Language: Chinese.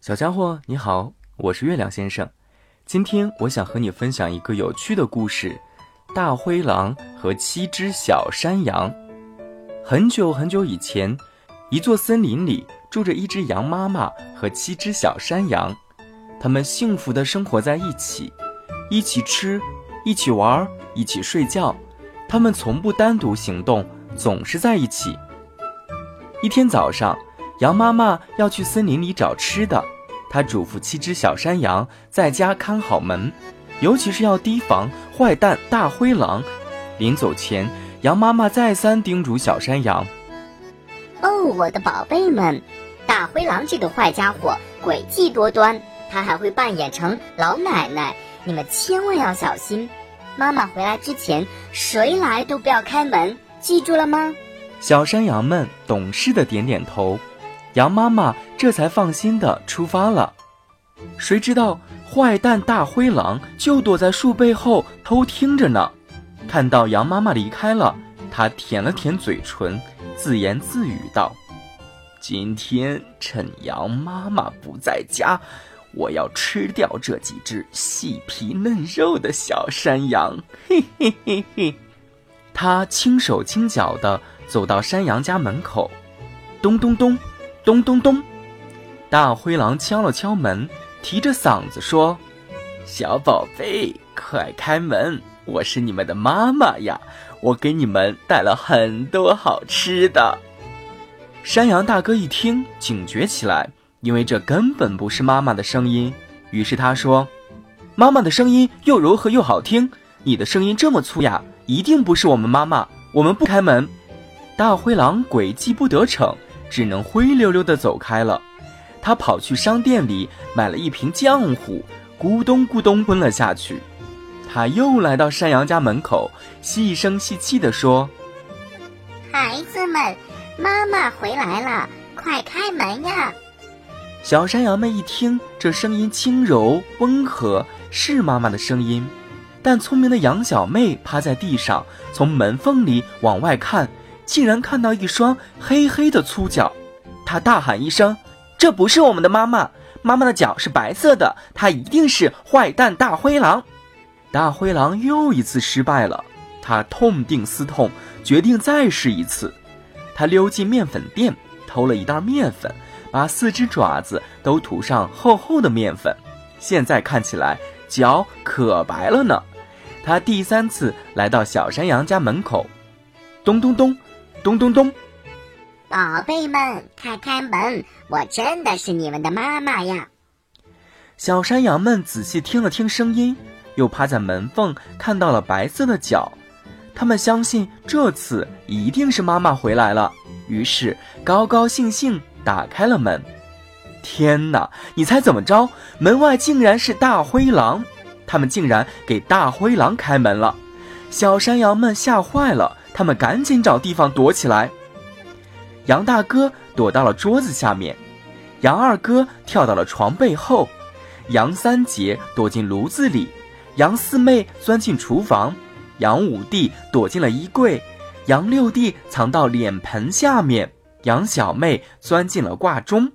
小家伙你好，我是月亮先生。今天我想和你分享一个有趣的故事：大灰狼和七只小山羊。很久很久以前，一座森林里住着一只羊妈妈和七只小山羊，它们幸福地生活在一起，一起吃，一起玩，一起睡觉。它们从不单独行动，总是在一起。一天早上。羊妈妈要去森林里找吃的，她嘱咐七只小山羊在家看好门，尤其是要提防坏蛋大灰狼。临走前，羊妈妈再三叮嘱小山羊：“哦，我的宝贝们，大灰狼这个坏家伙诡计多端，他还会扮演成老奶奶，你们千万要小心。妈妈回来之前，谁来都不要开门，记住了吗？”小山羊们懂事的点点头。羊妈妈这才放心的出发了，谁知道坏蛋大灰狼就躲在树背后偷听着呢。看到羊妈妈离开了，他舔了舔嘴唇，自言自语道：“今天趁羊妈妈不在家，我要吃掉这几只细皮嫩肉的小山羊。”嘿嘿嘿嘿，他轻手轻脚的走到山羊家门口，咚咚咚。咚咚咚，大灰狼敲了敲门，提着嗓子说：“小宝贝，快开门！我是你们的妈妈呀，我给你们带了很多好吃的。”山羊大哥一听，警觉起来，因为这根本不是妈妈的声音。于是他说：“妈妈的声音又柔和又好听，你的声音这么粗哑，一定不是我们妈妈。我们不开门。”大灰狼诡计不得逞。只能灰溜溜地走开了。他跑去商店里买了一瓶浆糊，咕咚咕咚吞了下去。他又来到山羊家门口，细声细气地说：“孩子们，妈妈回来了，快开门呀！”小山羊们一听，这声音轻柔温和，是妈妈的声音。但聪明的羊小妹趴在地上，从门缝里往外看。竟然看到一双黑黑的粗脚，他大喊一声：“这不是我们的妈妈！妈妈的脚是白色的，她一定是坏蛋大灰狼！”大灰狼又一次失败了，他痛定思痛，决定再试一次。他溜进面粉店，偷了一袋面粉，把四只爪子都涂上厚厚的面粉，现在看起来脚可白了呢。他第三次来到小山羊家门口，咚咚咚。咚咚咚！宝贝们，开开门！我真的是你们的妈妈呀！小山羊们仔细听了听声音，又趴在门缝看到了白色的脚，他们相信这次一定是妈妈回来了，于是高高兴兴打开了门。天哪！你猜怎么着？门外竟然是大灰狼！他们竟然给大灰狼开门了！小山羊们吓坏了。他们赶紧找地方躲起来。杨大哥躲到了桌子下面，杨二哥跳到了床背后，杨三姐躲进炉子里，杨四妹钻进厨房，杨五弟躲进了衣柜，杨六弟藏到脸盆下面，杨小妹钻进了挂钟。